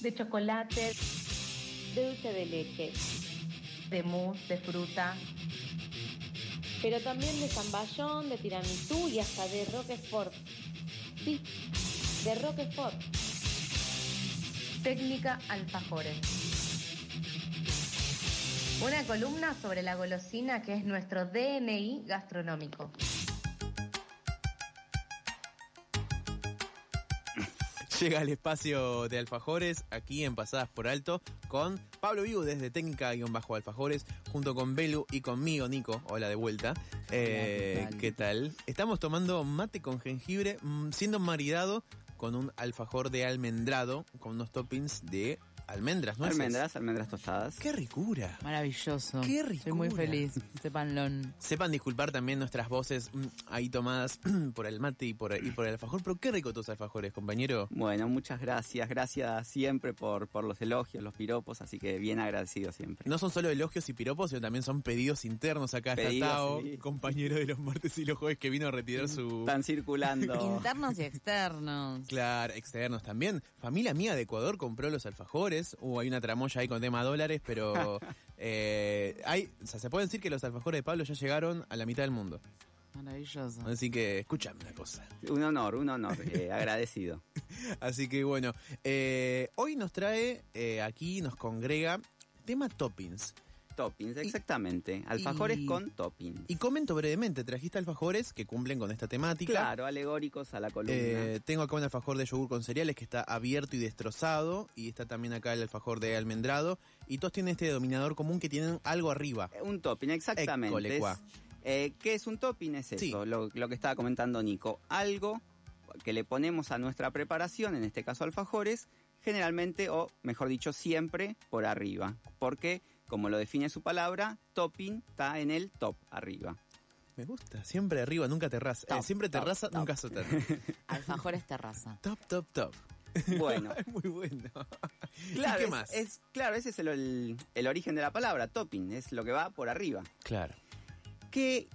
de chocolate, de dulce de leche, de mousse, de fruta, pero también de zamballón, de tiramisú y hasta de roquefort. Sí, de roquefort. Técnica alfajores. Una columna sobre la golosina que es nuestro DNI gastronómico. Llega el espacio de alfajores aquí en Pasadas por Alto con Pablo Vivo desde Técnica-Alfajores junto con Belu y conmigo, Nico. Hola de vuelta. Eh, ¿Qué tal? Estamos tomando mate con jengibre mm, siendo maridado con un alfajor de almendrado con unos toppings de almendras, ¿no? Almendras, almendras tostadas. ¡Qué ricura! Maravilloso. ¡Qué ricura! Estoy muy feliz. Sépanlo. Sepan disculpar también nuestras voces mm, ahí tomadas por el mate y por, y por el alfajor, pero qué rico tus alfajores, compañero. Bueno, muchas gracias. Gracias siempre por, por los elogios, los piropos, así que bien agradecido siempre. No son solo elogios y piropos, sino también son pedidos internos acá. está Pedidos, Tao, sí. compañero de los martes y los jueves que vino a retirar su... Están circulando. Internos y externos. Claro, externos también. Familia mía de Ecuador compró los alfajores. Uh, hay una tramoya ahí con tema dólares, pero eh, hay, o sea, se puede decir que los alfajores de Pablo ya llegaron a la mitad del mundo. Maravilloso. Así que escúchame una cosa. Un honor, un honor. eh, agradecido. Así que bueno, eh, hoy nos trae eh, aquí, nos congrega tema toppings. Toppings, exactamente. Alfajores y- con toppings. Y comento brevemente, trajiste alfajores que cumplen con esta temática. Claro, alegóricos a la columna. Eh, tengo acá un alfajor de yogur con cereales que está abierto y destrozado. Y está también acá el alfajor de almendrado. Y todos tienen este denominador común que tienen algo arriba. Un topping, exactamente. Es- eh, ¿Qué es un topping? Es eso, Sí. lo, lo que estaba comentando Nico. Algo que le ponemos a nuestra preparación, en este caso alfajores, generalmente, o mejor dicho, siempre por arriba. Porque, como lo define su palabra, topping está en el top arriba. Me gusta. Siempre arriba, nunca terraza. Eh, siempre top, terraza, top. nunca sótano. Alfajores terraza. top, top, top. Bueno, Es muy bueno. claro, ¿Y qué es- más? es- claro, ese es el, el- el origen de la palabra, topping, es lo que va por arriba. Claro. ¿Qué,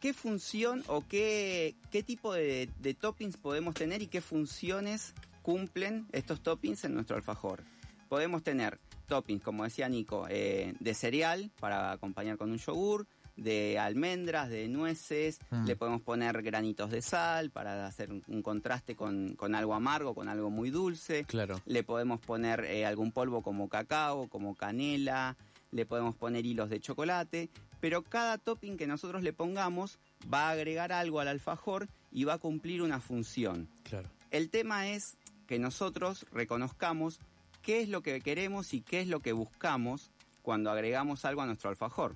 qué función o qué, qué tipo de, de toppings podemos tener y qué funciones cumplen estos toppings en nuestro alfajor? Podemos tener toppings, como decía Nico, eh, de cereal para acompañar con un yogur, de almendras, de nueces, Mm. le podemos poner granitos de sal para hacer un, contraste con, con algo amargo, con algo muy dulce. Claro. Le podemos poner eh, algún polvo como cacao, como canela, le podemos poner hilos de chocolate, pero cada topping que nosotros le pongamos va a agregar algo al alfajor y va a cumplir una función. Claro. El tema es que nosotros reconozcamos qué es lo que queremos y qué es lo que buscamos cuando agregamos algo a nuestro alfajor.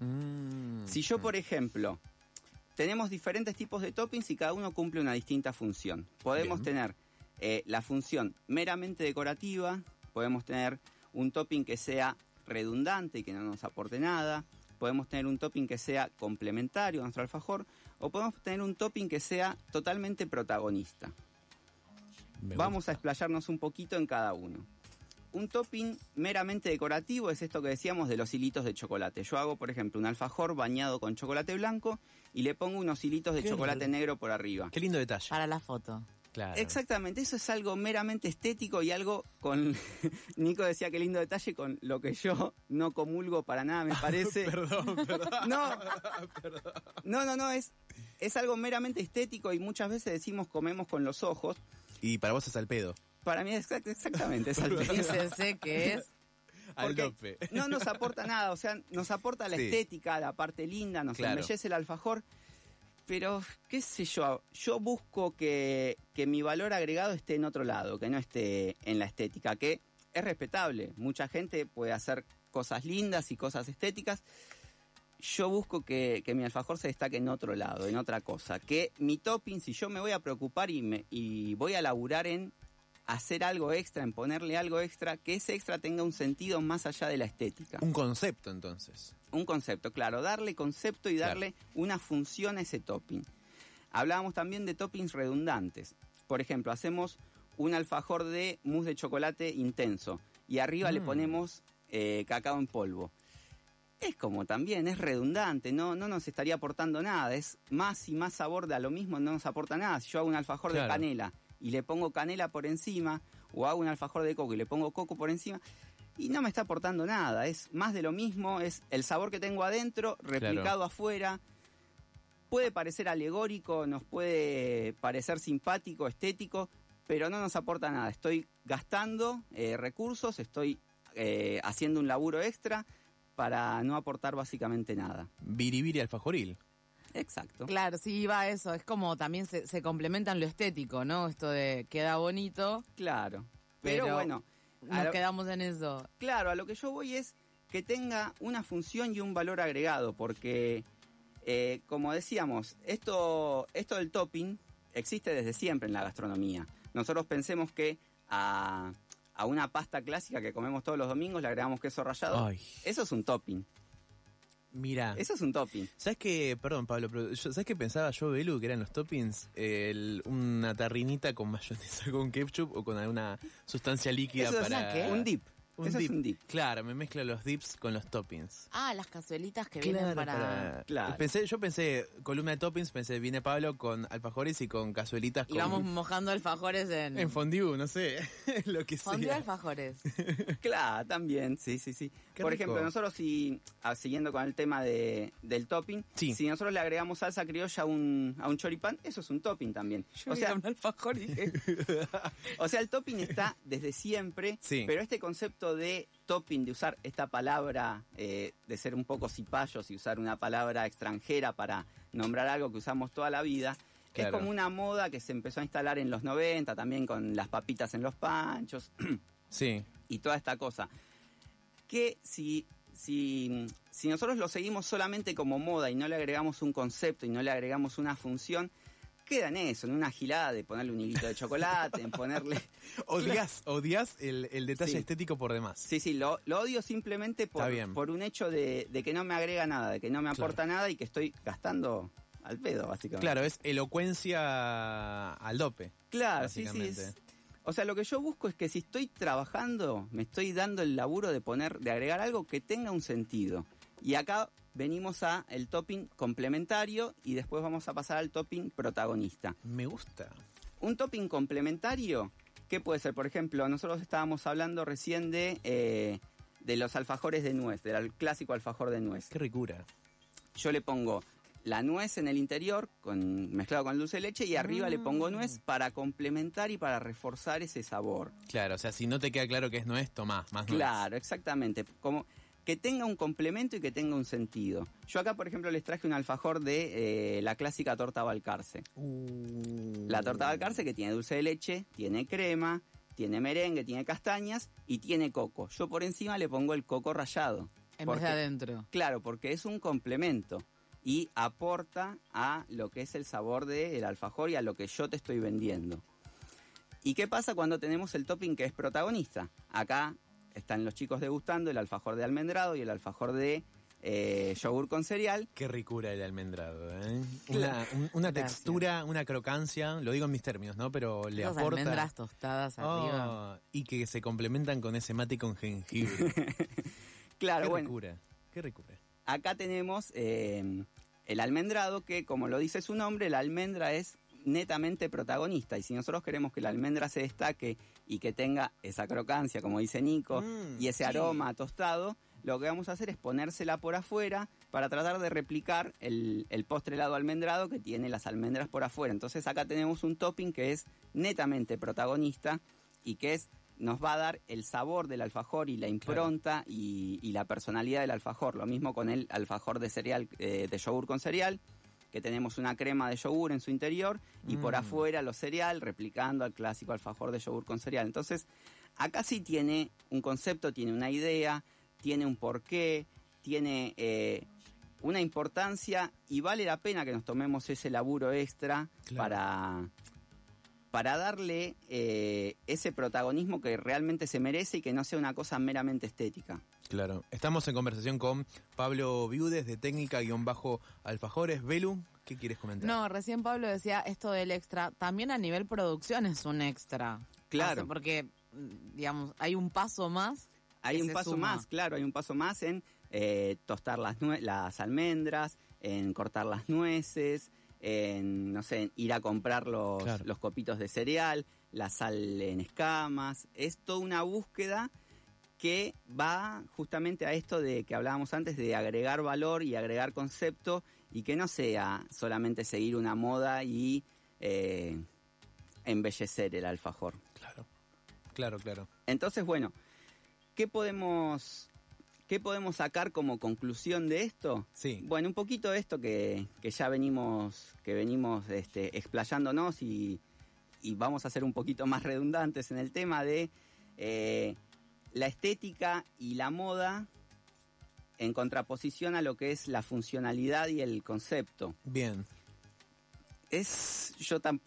Mm. Si yo, por ejemplo, tenemos diferentes tipos de toppings y cada uno cumple una distinta función. Podemos Bien. tener eh, la función meramente decorativa, podemos tener un topping que sea redundante y que no nos aporte nada, podemos tener un topping que sea complementario a nuestro alfajor, o podemos tener un topping que sea totalmente protagonista. Me Vamos gusta. a explayarnos un poquito en cada uno. Un topping meramente decorativo es esto que decíamos de los hilitos de chocolate. Yo hago, por ejemplo, un alfajor bañado con chocolate blanco y le pongo unos hilitos de Qué chocolate lindo. negro por arriba. Qué lindo detalle. Para la foto. Claro. Exactamente, eso es algo meramente estético y algo con... Nico decía qué lindo detalle con lo que yo no comulgo para nada, me parece. Perdón, perdón. No, no, no, no, es, es algo meramente estético y muchas veces decimos comemos con los ojos. Y para vos es al pedo. Para mí es exact- exactamente, es al pedo. Fíjense que es Al dope. no nos aporta nada, o sea, nos aporta la Sí. estética, la parte linda, nos Claro. embellece el alfajor, pero qué sé yo, yo busco que, que mi valor agregado esté en otro lado, que no esté en la estética, que es respetable, mucha gente puede hacer cosas lindas y cosas estéticas, yo busco que, que mi alfajor se destaque en otro lado, en otra cosa, que mi topping, si yo me voy a preocupar y, me, y voy a laburar en hacer algo extra, en ponerle algo extra, que ese extra tenga un sentido más allá de la estética. Un concepto, entonces. Un concepto, claro, darle concepto y Claro. darle una función a ese topping. Hablábamos también de toppings redundantes. Por ejemplo, hacemos un alfajor de mousse de chocolate intenso y arriba le Mm. ponemos eh, cacao en polvo. Es como también, es redundante, no, no nos estaría aportando nada, es más y más sabor de a lo mismo, no nos aporta nada. Si yo hago un alfajor Claro. de canela y le pongo canela por encima, o hago un alfajor de coco y le pongo coco por encima y no me está aportando nada. Es más de lo mismo, es el sabor que tengo adentro replicado Claro. afuera. Puede parecer alegórico, nos puede parecer simpático, estético, pero no nos aporta nada. Estoy gastando eh, recursos, estoy eh, haciendo un laburo extra para no aportar básicamente nada. Biribiri alfajoril. Exacto. Claro, sí, iba a eso. Es como también se, se complementan lo estético, ¿no? Esto de queda bonito, Claro. Pero, Pero bueno, nos lo- quedamos en eso. claro, a lo que yo voy es que tenga una función y un valor agregado, porque, eh, como decíamos, esto, esto del topping existe desde siempre en la gastronomía. Nosotros pensemos que a, a una pasta clásica que comemos todos los domingos le agregamos queso rallado. Ay, Eso es un topping. Mira. Eso es un topping. ¿Sabes qué? Perdón, Pablo, pero yo- ¿sabes qué pensaba yo, Belu, que eran los toppings? El- una tarrinita con mayonesa, con ketchup o con alguna sustancia líquida Eso es para... ¿qué? un dip. Un Eso dip. es un dip. Claro, me mezcla los dips con los toppings. Ah, las cazuelitas que vienen para... Claro. Pensé, yo pensé, columna de toppings, pensé, viene Pablo con alfajores y con cazuelitas Y con... vamos mojando alfajores en... En fondue, no sé, lo que sea. Fondue alfajores. Claro, también, sí, sí, sí. Qué Por rico. ejemplo, nosotros si, ah, siguiendo con el tema de, del topping, Sí. si nosotros le agregamos salsa criolla a un, a un choripán, eso es un topping también. Yo o, sea, un alfajor y dije, o sea, el topping está desde siempre, Sí. pero este concepto de topping, de usar esta palabra, eh, de ser un poco cipayos y usar una palabra extranjera para nombrar algo que usamos toda la vida, Claro. es como una moda que se empezó a instalar en los 90, también con las papitas en los panchos. Sí, y toda esta cosa. Que si, si, si nosotros lo seguimos solamente como moda y no le agregamos un concepto y no le agregamos una función, queda en eso, en una gilada de ponerle un hilito de chocolate, en ponerle... odias, odias el, el detalle Sí. estético por demás. Sí, sí, lo, lo odio simplemente por, por un hecho de, de que no me agrega nada, de que no me Claro. aporta nada y que estoy gastando al pedo, básicamente. Claro, es elocuencia al dope. Claro, sí, sí. es- o sea, lo que yo busco es que si estoy trabajando, me estoy dando el laburo de poner, de agregar algo que tenga un sentido. Y acá venimos a el topping complementario y después vamos a pasar al topping protagonista. Me gusta. Un topping complementario, ¿qué puede ser? Por ejemplo, nosotros estábamos hablando recién de, eh, de los alfajores de nuez, del clásico alfajor de nuez. Qué ricura. Yo le pongo la nuez en el interior, con, mezclado con dulce de leche, y arriba le pongo nuez para complementar y para reforzar ese sabor. Claro, o sea, si no te queda claro que es nuez, tomás más nuez. Claro, exactamente. Como que tenga un complemento y que tenga un sentido. Yo acá, por ejemplo, les traje un alfajor de eh, la clásica torta balcarce. Uh. La torta balcarce que tiene dulce de leche, tiene crema, tiene merengue, tiene castañas y tiene coco. Yo por encima le pongo el coco rallado. en Porque- vez de adentro. Claro, porque es un complemento y aporta a lo que es el sabor del alfajor y a lo que yo te estoy vendiendo. ¿Y qué pasa cuando tenemos el topping que es protagonista? Acá están los chicos degustando el alfajor de almendrado y el alfajor de eh, yogur con cereal. Qué ricura el almendrado, ¿eh? Una, un- una Gracias. textura, una crocancia, lo digo en mis términos, ¿no? Pero le Esas aporta... almendras tostadas arriba. Oh, y que se complementan con ese mate con jengibre. Claro, qué bueno, ricura, qué ricura. acá tenemos eh, el almendrado que, como lo dice su nombre, la almendra es netamente protagonista y si nosotros queremos que la almendra se destaque y que tenga esa crocancia, como dice Nico, Mm, y ese sí. aroma tostado, lo que vamos a hacer es ponérsela por afuera para tratar de replicar el, el postre helado almendrado que tiene las almendras por afuera. Entonces acá tenemos un topping que es netamente protagonista y que es nos va a dar el sabor del alfajor y la impronta y, y la personalidad del alfajor. Lo mismo con el alfajor de cereal, eh, de yogur con cereal, que tenemos una crema de yogur en su interior y por Mm. afuera lo cereal, replicando al clásico alfajor de yogur con cereal. Entonces, acá sí tiene un concepto, tiene una idea, tiene un porqué, tiene eh, una importancia y vale la pena que nos tomemos ese laburo extra Claro. para, para darle eh, ese protagonismo que realmente se merece y que no sea una cosa meramente estética. Claro. Estamos en conversación con Pablo Viudes de Técnica-Alfajores. Belu, ¿qué quieres comentar? No, recién Pablo decía esto del extra. También a nivel producción es un extra. Claro. Porque, digamos, hay un paso más. Hay un paso suma. más, claro, hay un paso más en eh, tostar las, nue- las almendras, en cortar las nueces, en, no sé, en ir a comprar los, Claro. los copitos de cereal, la sal en escamas. Es toda una búsqueda que va justamente a esto de que hablábamos antes de agregar valor y agregar concepto y que no sea solamente seguir una moda y eh, embellecer el alfajor. Claro, claro, claro. Entonces, bueno, ¿qué podemos, qué podemos sacar como conclusión de esto? Sí. Bueno, un poquito esto que, que ya venimos, que venimos este, explayándonos y, y vamos a ser un poquito más redundantes en el tema de eh, la estética y la moda en contraposición a lo que es la funcionalidad y el concepto. Bien. Es, yo tam-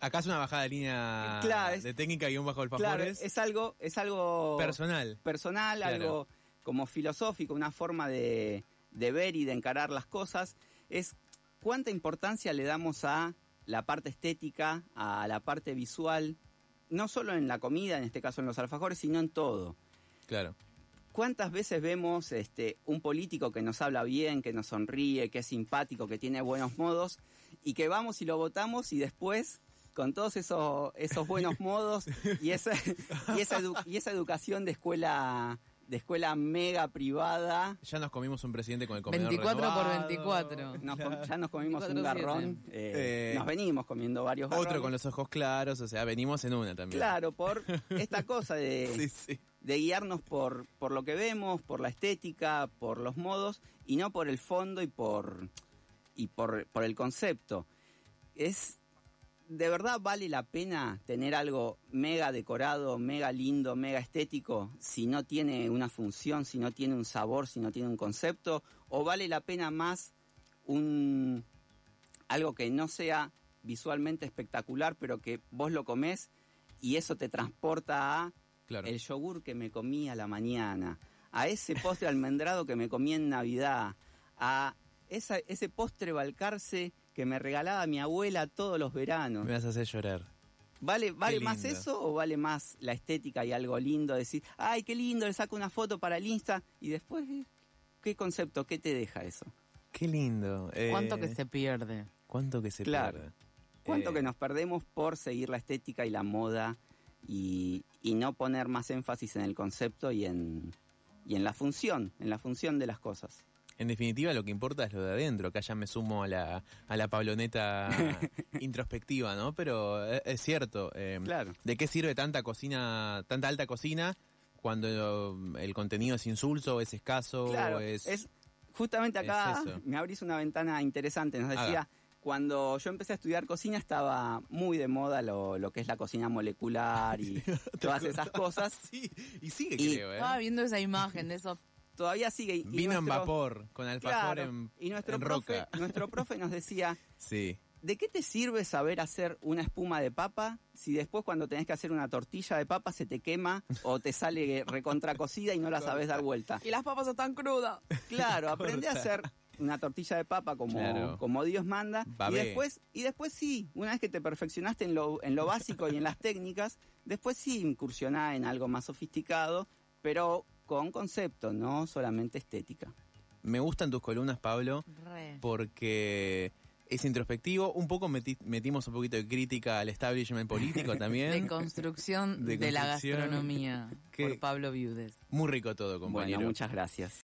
Acá es una bajada de línea Claro, es- de técnica guion bajo claro, alfajores. es algo, es algo personal. personal, Claro. algo como filosófico, una forma de, de ver y de encarar las cosas, es cuánta importancia le damos a la parte estética, a la parte visual, no solo en la comida, en este caso en los alfajores, sino en todo. Claro. ¿Cuántas veces vemos este, un político que nos habla bien, que nos sonríe, que es simpático, que tiene buenos modos, y que vamos y lo votamos y después, con todos esos, esos buenos modos y esa, y, esa y esa educación de escuela, de escuela mega privada, Ya nos comimos un presidente con el comedor 24 por renovado. 24. nos com- ya nos comimos un 24/7. garrón, eh, Eh, nos venimos comiendo varios Otro garrones. con los ojos claros, o sea, venimos en una también. Claro, por esta cosa de, Sí, sí. de guiarnos por, por lo que vemos, por la estética, por los modos y no por el fondo y por y por, por el concepto. Es de verdad vale la pena tener algo mega decorado, mega lindo, mega estético si no tiene una función, si no tiene un sabor, si no tiene un concepto o vale la pena más un algo que no sea visualmente espectacular, pero que vos lo comés y eso te transporta a Claro. el yogur que me comí a la mañana, a ese postre almendrado que me comí en Navidad, a esa- ese postre balcarce que me regalaba mi abuela todos los veranos. Me vas a hacer llorar. ¿Vale, vale más eso o vale más la estética y algo lindo? Decir, ay, qué lindo, le saco una foto para el Insta y después, ¿qué concepto? ¿Qué te deja eso? Qué lindo. Eh, ¿Cuánto que se pierde? ¿Cuánto que se Claro. pierde? ¿Cuánto Eh, que nos perdemos por seguir la estética y la moda y, y no poner más énfasis en el concepto y en, y en la función, en la función de las cosas? En definitiva, lo que importa es lo de adentro. Acá ya me sumo a la, a la pabloneta introspectiva, ¿no? Pero es, es cierto. eh, Claro. ¿De qué sirve tanta cocina, tanta alta cocina, cuando el contenido es insulso, es escaso, Claro, es... es, justamente acá es me abrís una ventana interesante. Nos Haga. decía, cuando yo empecé a estudiar cocina estaba muy de moda lo, lo que es la cocina molecular y todas esas cosas. Sí, y sigue, Y- creo, ¿eh? Estaba viendo esa imagen de esos Todavía sigue. y Vino en vapor, con alfajor Claro, en, y nuestro en profe, roca. nuestro profe nos decía, Sí. ¿de qué te sirve saber hacer una espuma de papa si después cuando tenés que hacer una tortilla de papa se te quema o te sale recontracocida y no la sabes dar vuelta? Y las papas están crudas. Claro, aprende a hacer una tortilla de papa como, Claro. como Dios manda. Y después, y después sí, una vez que te perfeccionaste en lo, en lo básico y en las técnicas, después sí incursioná en algo más sofisticado, pero con concepto, no solamente estética. Me gustan tus columnas, Pablo, Re. porque es introspectivo. Un poco meti- metimos un poquito de crítica al establishment político De también. construcción De de, la gastronomía Que- por Pablo Viudes. Muy rico todo, compañero. Bueno, muchas gracias.